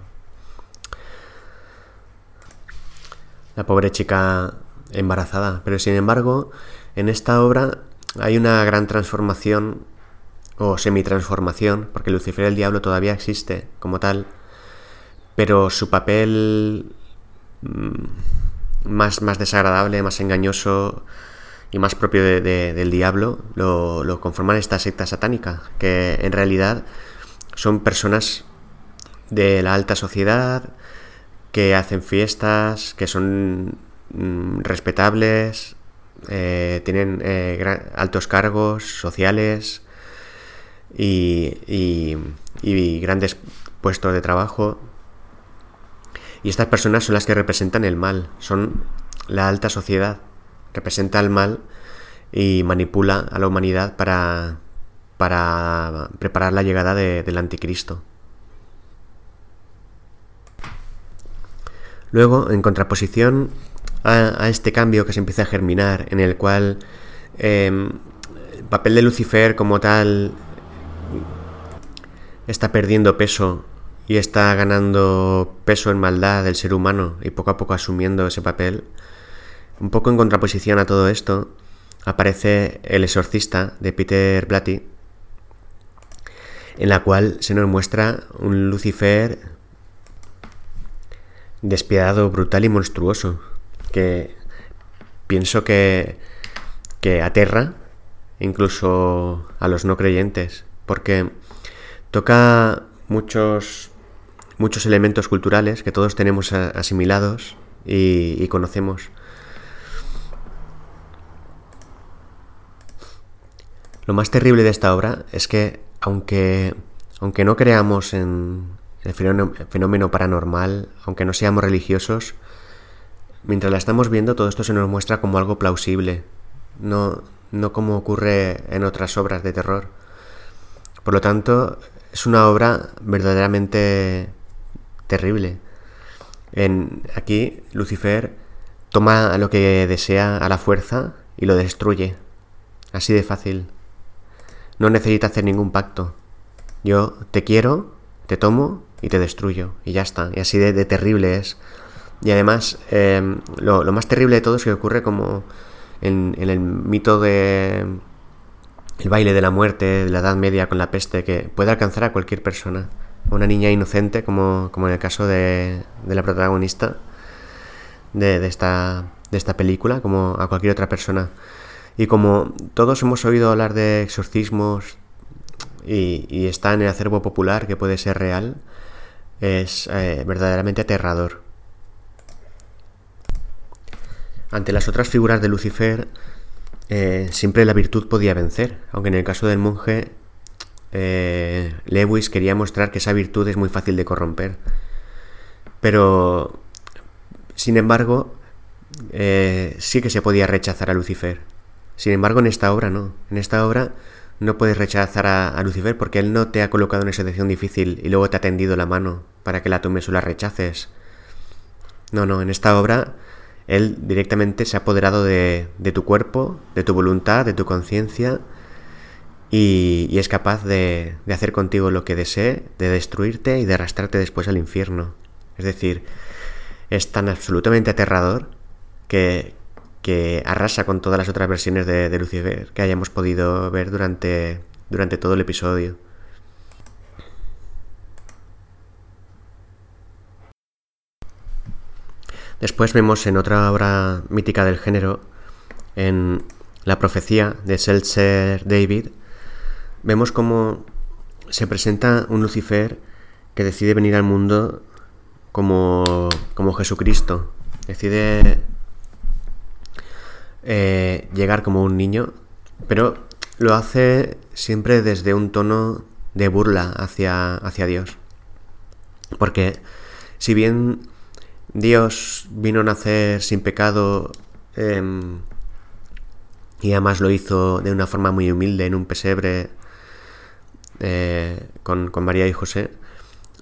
S2: la pobre chica embarazada, pero sin embargo, en esta obra hay una gran transformación o semi-transformación, porque Lucifer el diablo todavía existe como tal, pero su papel mm, más, más desagradable, más engañoso, y más propio del diablo lo, conforman esta secta satánica, que en realidad son personas de la alta sociedad que hacen fiestas, que son mm, respetables, eh, tienen eh, altos cargos sociales y, grandes puestos de trabajo. Y estas personas son las que representan el mal, son la alta sociedad representa el mal y manipula a la humanidad para, para preparar la llegada del anticristo. Luego, en contraposición a, este cambio que se empieza a germinar, en el cual em, el papel de Lucifer como tal está perdiendo peso y está ganando peso en maldad del ser humano y poco a poco asumiendo ese papel, un poco en contraposición a todo esto, aparece El exorcista de Peter Blatty, en la cual se nos muestra un Lucifer despiadado, brutal y monstruoso, que pienso que, que aterra incluso a los no creyentes, porque toca muchos, muchos elementos culturales que todos tenemos asimilados y conocemos. Lo más terrible de esta obra es que, aunque, aunque no creamos en el fenómeno paranormal, aunque no seamos religiosos, mientras la estamos viendo todo esto se nos muestra como algo plausible, no, no como ocurre en otras obras de terror. Por lo tanto, es una obra verdaderamente terrible. En, aquí Lucifer toma lo que desea a la fuerza y lo destruye. Así de fácil. No necesita hacer ningún pacto. Yo te quiero, te tomo y te destruyo. Y ya está. Y así de, terrible es. Y además, em, lo, más terrible de todo es que ocurre como en, el mito de el baile de la muerte de la Edad Media con la peste, que puede alcanzar a cualquier persona. Una niña inocente, como, como en el caso de, de la protagonista, de, esta, de esta película, como a cualquier otra persona. Y como todos hemos oído hablar de exorcismos y, está en el acervo popular que puede ser real, es eh, verdaderamente aterrador. Ante las otras figuras de Lucifer, eh, siempre la virtud podía vencer, aunque en el caso del monje, eh, Lewis quería mostrar que esa virtud es muy fácil de corromper. Pero, sin embargo, sí que se podía rechazar a Lucifer. Sin embargo, en esta obra no. En esta obra no puedes rechazar a, Lucifer porque él no te ha colocado en esa situación difícil y luego te ha tendido la mano para que la tomes o la rechaces. No, no, en esta obra él directamente se ha apoderado de, tu cuerpo, de tu voluntad, de tu conciencia y, es capaz de, de hacer contigo lo que desee, de destruirte y de arrastrarte después al infierno. Es decir, es tan absolutamente aterrador que, que arrasa con todas las otras versiones de, Lucifer que hayamos podido ver durante todo el episodio. Después vemos en otra obra mítica del género, en La profecía de Seltzer David, vemos cómo se presenta un Lucifer que decide venir al mundo como, como Jesucristo. Decide eh, llegar como un niño, pero lo hace siempre desde un tono de burla hacia, hacia Dios. Porque si bien Dios vino a nacer sin pecado em, y además lo hizo de una forma muy humilde en un pesebre eh, con, con María y José,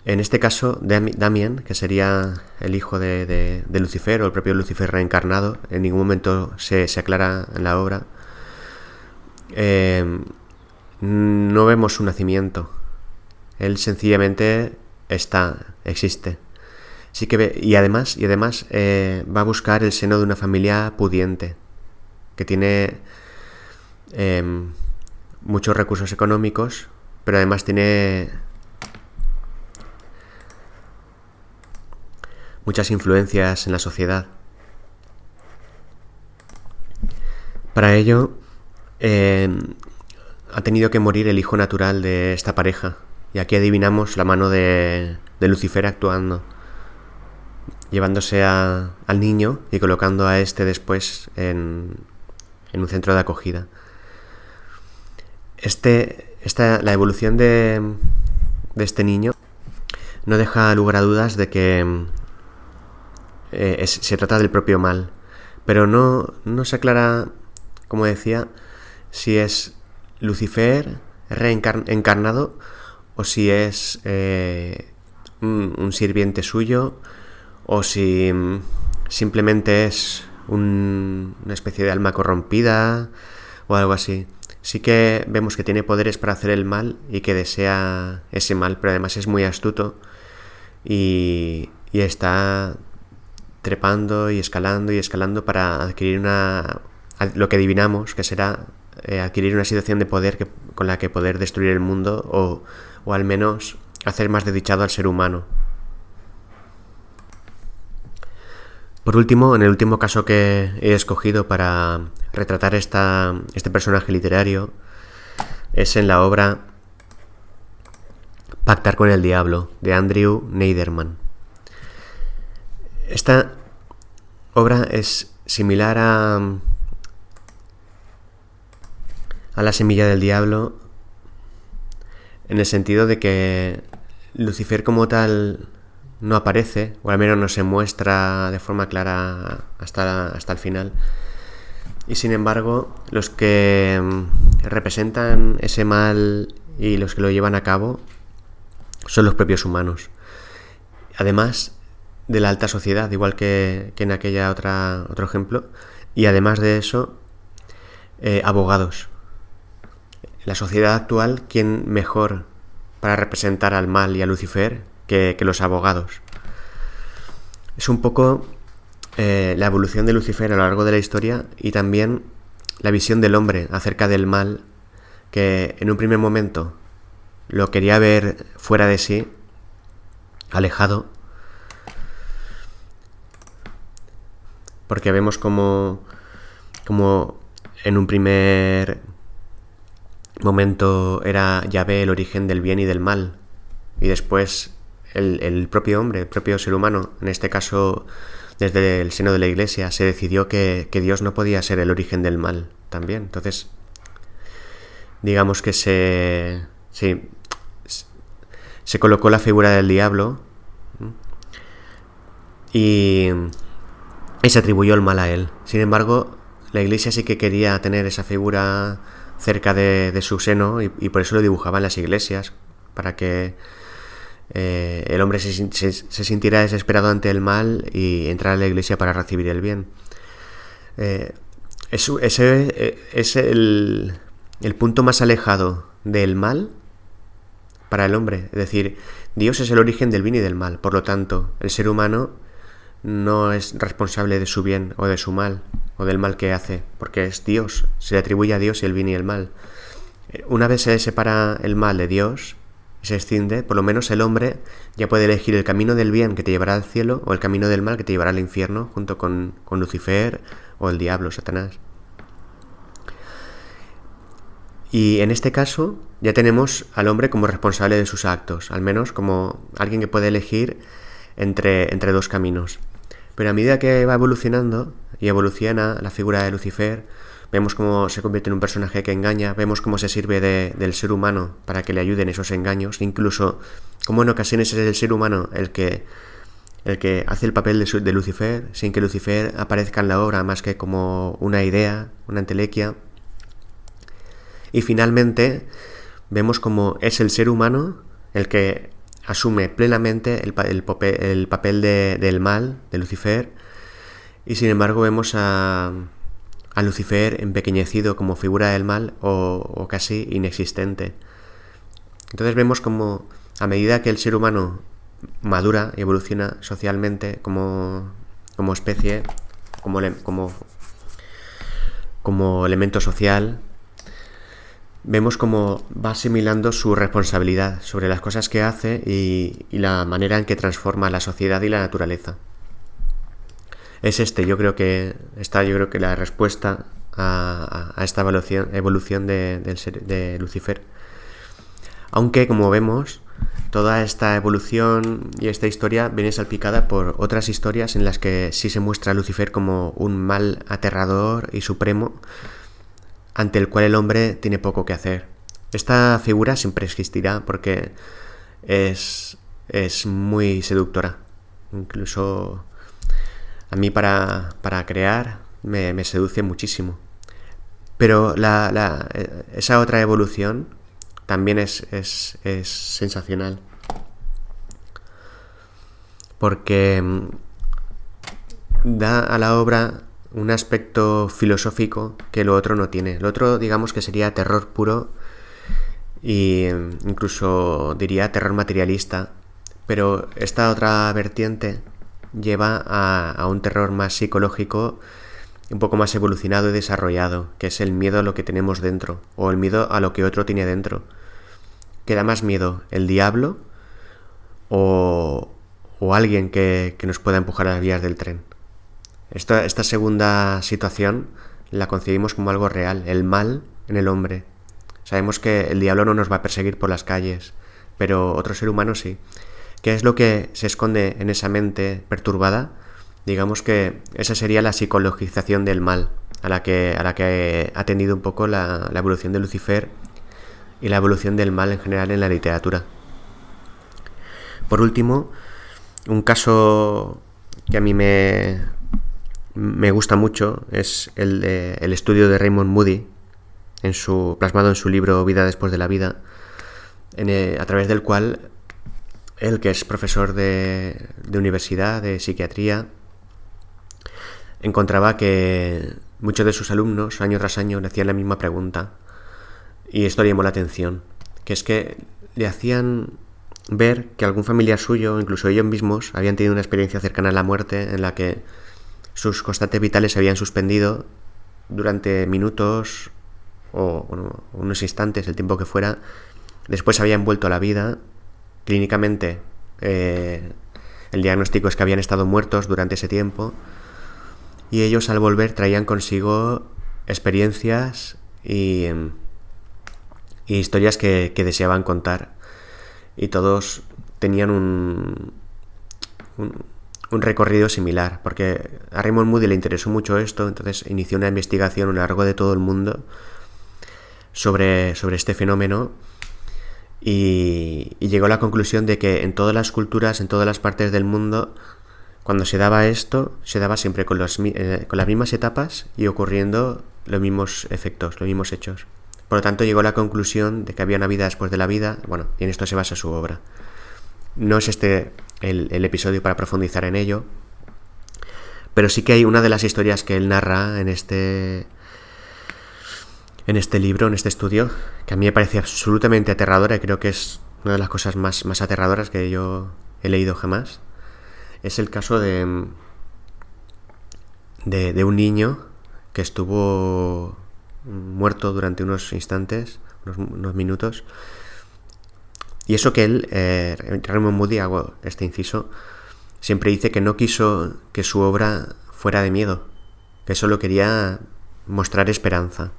S2: en este caso, Damien, que sería el hijo de, Lucifer o el propio Lucifer reencarnado, en ningún momento se, aclara en la obra, eh, no vemos su nacimiento. Él sencillamente está, existe. Sí que y además, y además eh, va a buscar el seno de una familia pudiente, que tiene eh, muchos recursos económicos, pero además tiene muchas influencias en la sociedad. Para ello, eh, ha tenido que morir el hijo natural de esta pareja. Y aquí adivinamos la mano de, Lucifer actuando, llevándose al niño y colocando a este después en, en un centro de acogida. Este, esta, la evolución de, de este niño no deja lugar a dudas de que eh, se trata del propio mal. Pero no, no se aclara, como decía, si es Lucifer reencarnado o si es eh, un, sirviente suyo o si simplemente es una especie de alma corrompida o algo así. Sí que vemos que tiene poderes para hacer el mal y que desea ese mal, pero además es muy astuto y, y está trepando y escalando y escalando para adquirir una lo que adivinamos que será eh, adquirir una situación de poder con la que poder destruir el mundo o, o al menos hacer más desdichado al ser humano. Por último, en el último caso que he escogido para retratar este personaje literario es en la obra Pactar con el Diablo de Andrew Neiderman. Esta obra es similar a, a La Semilla del Diablo en el sentido de que Lucifer como tal no aparece, o al menos no se muestra de forma clara hasta, hasta el final. Y sin embargo, los que mm, representan ese mal y los que lo llevan a cabo son los propios humanos. Además, de la alta sociedad, igual que, en aquella otra otro ejemplo. Y además de eso, eh, abogados. La sociedad actual, ¿quién mejor para representar al mal y a Lucifer que, los abogados? Es un poco eh, la evolución de Lucifer a lo largo de la historia y también la visión del hombre acerca del mal que en un primer momento lo quería ver fuera de sí, alejado, porque vemos como, como en un primer momento era Yahvé el origen del bien y del mal, y después el, propio hombre, el propio ser humano, en este caso desde el seno de la iglesia, se decidió que, Dios no podía ser el origen del mal también. Entonces, digamos que se, se colocó la figura del diablo y, y, se atribuyó el mal a él. Sin embargo, la iglesia sí que quería tener esa figura cerca de, de su seno y, y, por eso lo dibujaba en las iglesias, para que eh, el hombre se, se, se, sintiera desesperado ante el mal y entrara a la iglesia para recibir el bien. Eh, es, ese eh, es el, punto más alejado del mal para el hombre. Es decir, Dios es el origen del bien y del mal. Por lo tanto, el ser humano no es responsable de su bien o de su mal o del mal que hace, porque es Dios. Se le atribuye a Dios el bien y el mal. Una vez se separa el mal de Dios se extiende, por lo menos el hombre ya puede elegir el camino del bien que te llevará al cielo o el camino del mal que te llevará al infierno junto con, con Lucifer o el diablo, Satanás. Y en este caso ya tenemos al hombre como responsable de sus actos, al menos como alguien que puede elegir entre, entre dos caminos. Pero a medida que va evolucionando y evoluciona la figura de Lucifer, vemos cómo se convierte en un personaje que engaña, vemos cómo se sirve de, del ser humano para que le ayuden esos engaños, incluso cómo en ocasiones es el ser humano el que, el que hace el papel de, Lucifer, sin que Lucifer aparezca en la obra más que como una idea, una entelequia, y finalmente vemos como es el ser humano el que asume plenamente el, el, el papel de, del mal, de Lucifer, y sin embargo vemos a, a Lucifer empequeñecido como figura del mal o, casi inexistente. Entonces vemos como a medida que el ser humano madura y evoluciona socialmente como, como especie, como, como, como elemento social, vemos cómo va asimilando su responsabilidad sobre las cosas que hace y, y, la manera en que transforma la sociedad y la naturaleza. Es este, yo creo que está, yo creo que la respuesta a, a esta evolución, evolución de, de, Lucifer. Aunque, como vemos, toda esta evolución y esta historia viene salpicada por otras historias en las que sí se muestra a Lucifer como un mal aterrador y supremo ante el cual el hombre tiene poco que hacer. Esta figura siempre existirá porque es, es muy seductora. Incluso a mí para, para crear me, me, seduce muchísimo. Pero la, la, esa otra evolución también es, es, es sensacional. Porque mm, da a la obra un aspecto filosófico que lo otro no tiene. Lo otro, digamos que sería terror puro e incluso diría terror materialista, pero esta otra vertiente lleva a, un terror más psicológico, un poco más evolucionado y desarrollado, que es el miedo a lo que tenemos dentro, o el miedo a lo que otro tiene dentro. ¿Qué da más miedo? ¿El diablo o, o alguien que, que nos pueda empujar a las vías del tren? Esta segunda situación la concebimos como algo real, el mal en el hombre. Sabemos que el diablo no nos va a perseguir por las calles, pero otro ser humano sí. ¿Qué es lo que se esconde en esa mente perturbada? Digamos que esa sería la psicologización del mal, a la que, a la que ha tendido un poco la, la evolución de Lucifer y la evolución del mal en general en la literatura. Por último, un caso que a mí me, me gusta mucho es el, de, el estudio de Raymond Moody, en su, plasmado en su libro Vida después de la vida, en a través del cual él, que es profesor de, de universidad, de psiquiatría, encontraba que muchos de sus alumnos, año tras año, le hacían la misma pregunta. Y esto le llamó la atención, que es que le hacían ver que algún familiar suyo, incluso ellos mismos, habían tenido una experiencia cercana a la muerte en la que sus constantes vitales se habían suspendido durante minutos o bueno, unos instantes, el tiempo que fuera. Después habían vuelto a la vida. Clínicamente, eh, el diagnóstico es que habían estado muertos durante ese tiempo. y ellos al volver traían consigo experiencias y, historias que, que, deseaban contar y todos tenían un, recorrido similar porque a Raymond Moody le interesó mucho esto entonces inició una investigación a lo largo de todo el mundo sobre, sobre este fenómeno y, llegó a la conclusión de que en todas las culturas, en todas las partes del mundo, cuando se daba esto, se daba siempre con, eh, con las mismas etapas y ocurriendo los mismos efectos, los mismos hechos. Por lo tanto, llegó a la conclusión de que había una vida después de la vida, bueno, y en esto se basa su obra. No es este el episodio para profundizar en ello, pero sí que hay una de las historias que él narra en este en este libro, en este estudio, que a mí me parece absolutamente aterradora y creo que es una de las cosas más, más aterradoras que yo he leído jamás, es el caso de, de, un niño que estuvo muerto durante unos instantes, unos, unos minutos, y eso que él, eh, Raymond Moody, hago este inciso, siempre dice que no quiso que su obra fuera de miedo, que solo quería mostrar esperanza.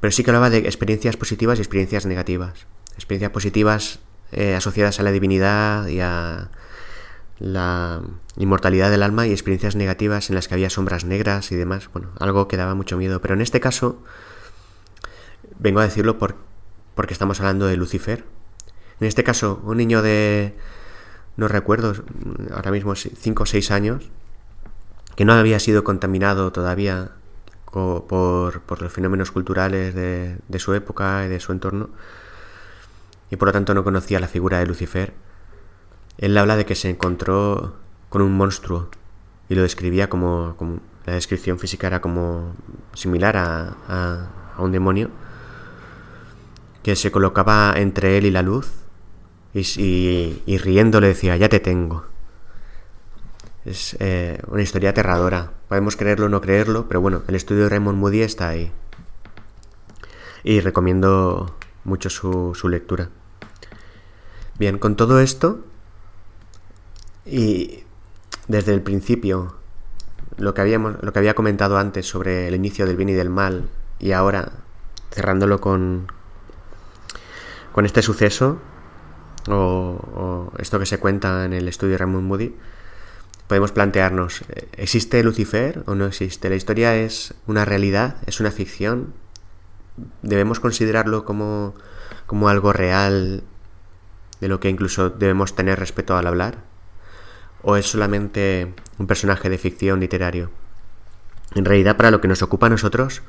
S2: Pero sí que hablaba de experiencias positivas y experiencias negativas. Experiencias positivas eh, asociadas a la divinidad y a la inmortalidad del alma y experiencias negativas en las que había sombras negras y demás. Bueno, algo que daba mucho miedo. Pero en este caso, vengo a decirlo por, porque estamos hablando de Lucifer. En este caso, un niño de, no recuerdo, ahora mismo 5 o 6 años, que no había sido contaminado todavía por, los fenómenos culturales de, su época y de su entorno, y por lo tanto no conocía la figura de Lucifer, él habla de que se encontró con un monstruo y lo describía como, como la descripción física era como similar a, un demonio que se colocaba entre él y la luz y, y riendo le decía, ya te tengo. Es eh, una historia aterradora. Podemos creerlo o no creerlo, pero bueno, el estudio de Raymond Moody está ahí. Y recomiendo mucho su, su lectura. Bien, con todo esto, y desde el principio, lo que, habíamos, lo que había comentado antes sobre el inicio del bien y del mal, y ahora cerrándolo con, con este suceso, o, o esto que se cuenta en el estudio de Raymond Moody, podemos plantearnos, ¿existe Lucifer o no existe? La historia es una realidad, es una ficción. Debemos considerarlo como, como algo real, de lo que incluso debemos tener respeto al hablar. ¿O es solamente un personaje de ficción literario? En realidad, para lo que nos ocupa a nosotros,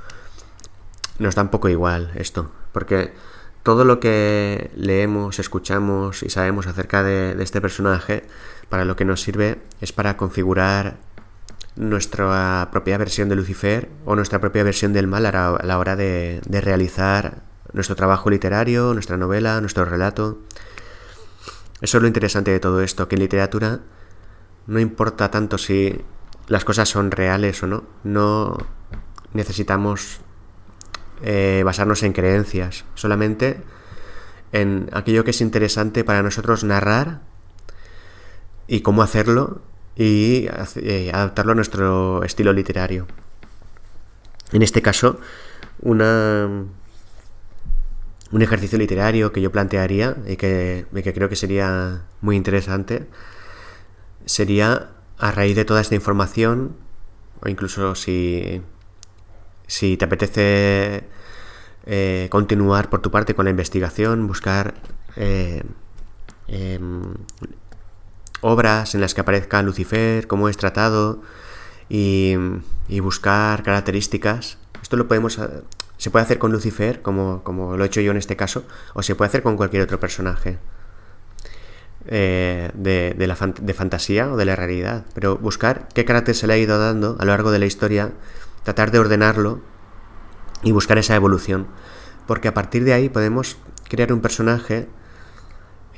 S2: nos da un poco igual esto, porque todo lo que leemos, escuchamos y sabemos acerca de, de este personaje para lo que nos sirve es para configurar nuestra propia versión de Lucifer o nuestra propia versión del mal a la hora de, realizar nuestro trabajo literario, nuestra novela, nuestro relato. Eso es lo interesante de todo esto, que en literatura no importa tanto si las cosas son reales o no, no necesitamos eh, basarnos en creencias, solamente en aquello que es interesante para nosotros narrar y cómo hacerlo y eh, adaptarlo a nuestro estilo literario. En este caso, una, un ejercicio literario que yo plantearía y que, que creo que sería muy interesante sería a raíz de toda esta información o incluso si, si te apetece eh, continuar por tu parte con la investigación, buscar eh, eh, obras en las que aparezca Lucifer, cómo es tratado y, y buscar características. Esto lo podemos se puede hacer con Lucifer, como, como, lo he hecho yo en este caso, o se puede hacer con cualquier otro personaje eh, de, de fantasía o de la realidad. Pero buscar qué carácter se le ha ido dando a lo largo de la historia, tratar de ordenarlo y buscar esa evolución. Porque a partir de ahí podemos crear un personaje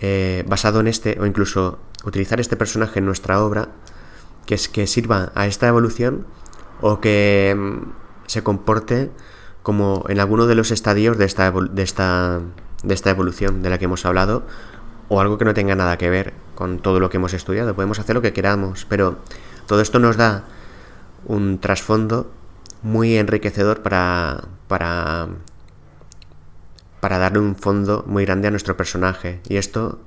S2: eh, basado en este, o incluso utilizar este personaje en nuestra obra, que es que sirva a esta evolución o que mm, se comporte como en alguno de los estadios de esta, de esta, de esta evolución de la que hemos hablado, o algo que no tenga nada que ver con todo lo que hemos estudiado. Podemos hacer lo que queramos, pero todo esto nos da un trasfondo muy enriquecedor para, para, para darle un fondo muy grande a nuestro personaje. Y esto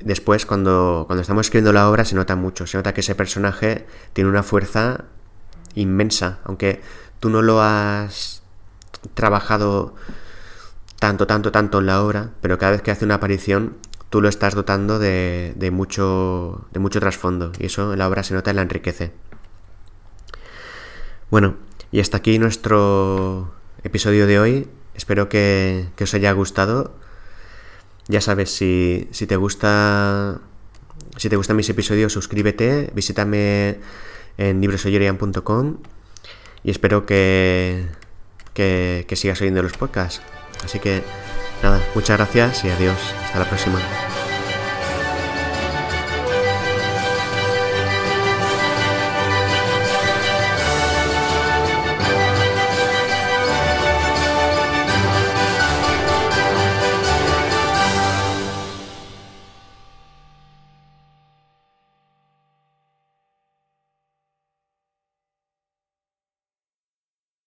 S2: después cuando, cuando estamos escribiendo la obra se nota mucho, se nota que ese personaje tiene una fuerza inmensa, aunque tú no lo has trabajado tanto, tanto, tanto en la obra, pero cada vez que hace una aparición tú lo estás dotando de, de mucho, de mucho trasfondo y eso en la obra se nota y la enriquece. Bueno, y hasta aquí nuestro episodio de hoy. Espero que, que os haya gustado. Ya sabes, si, si te gusta. Si te gustan mis episodios, suscríbete, visítame en librosoyorian.com y espero que, que, que sigas oyendo los podcasts. Así que nada, muchas gracias y adiós. Hasta la próxima.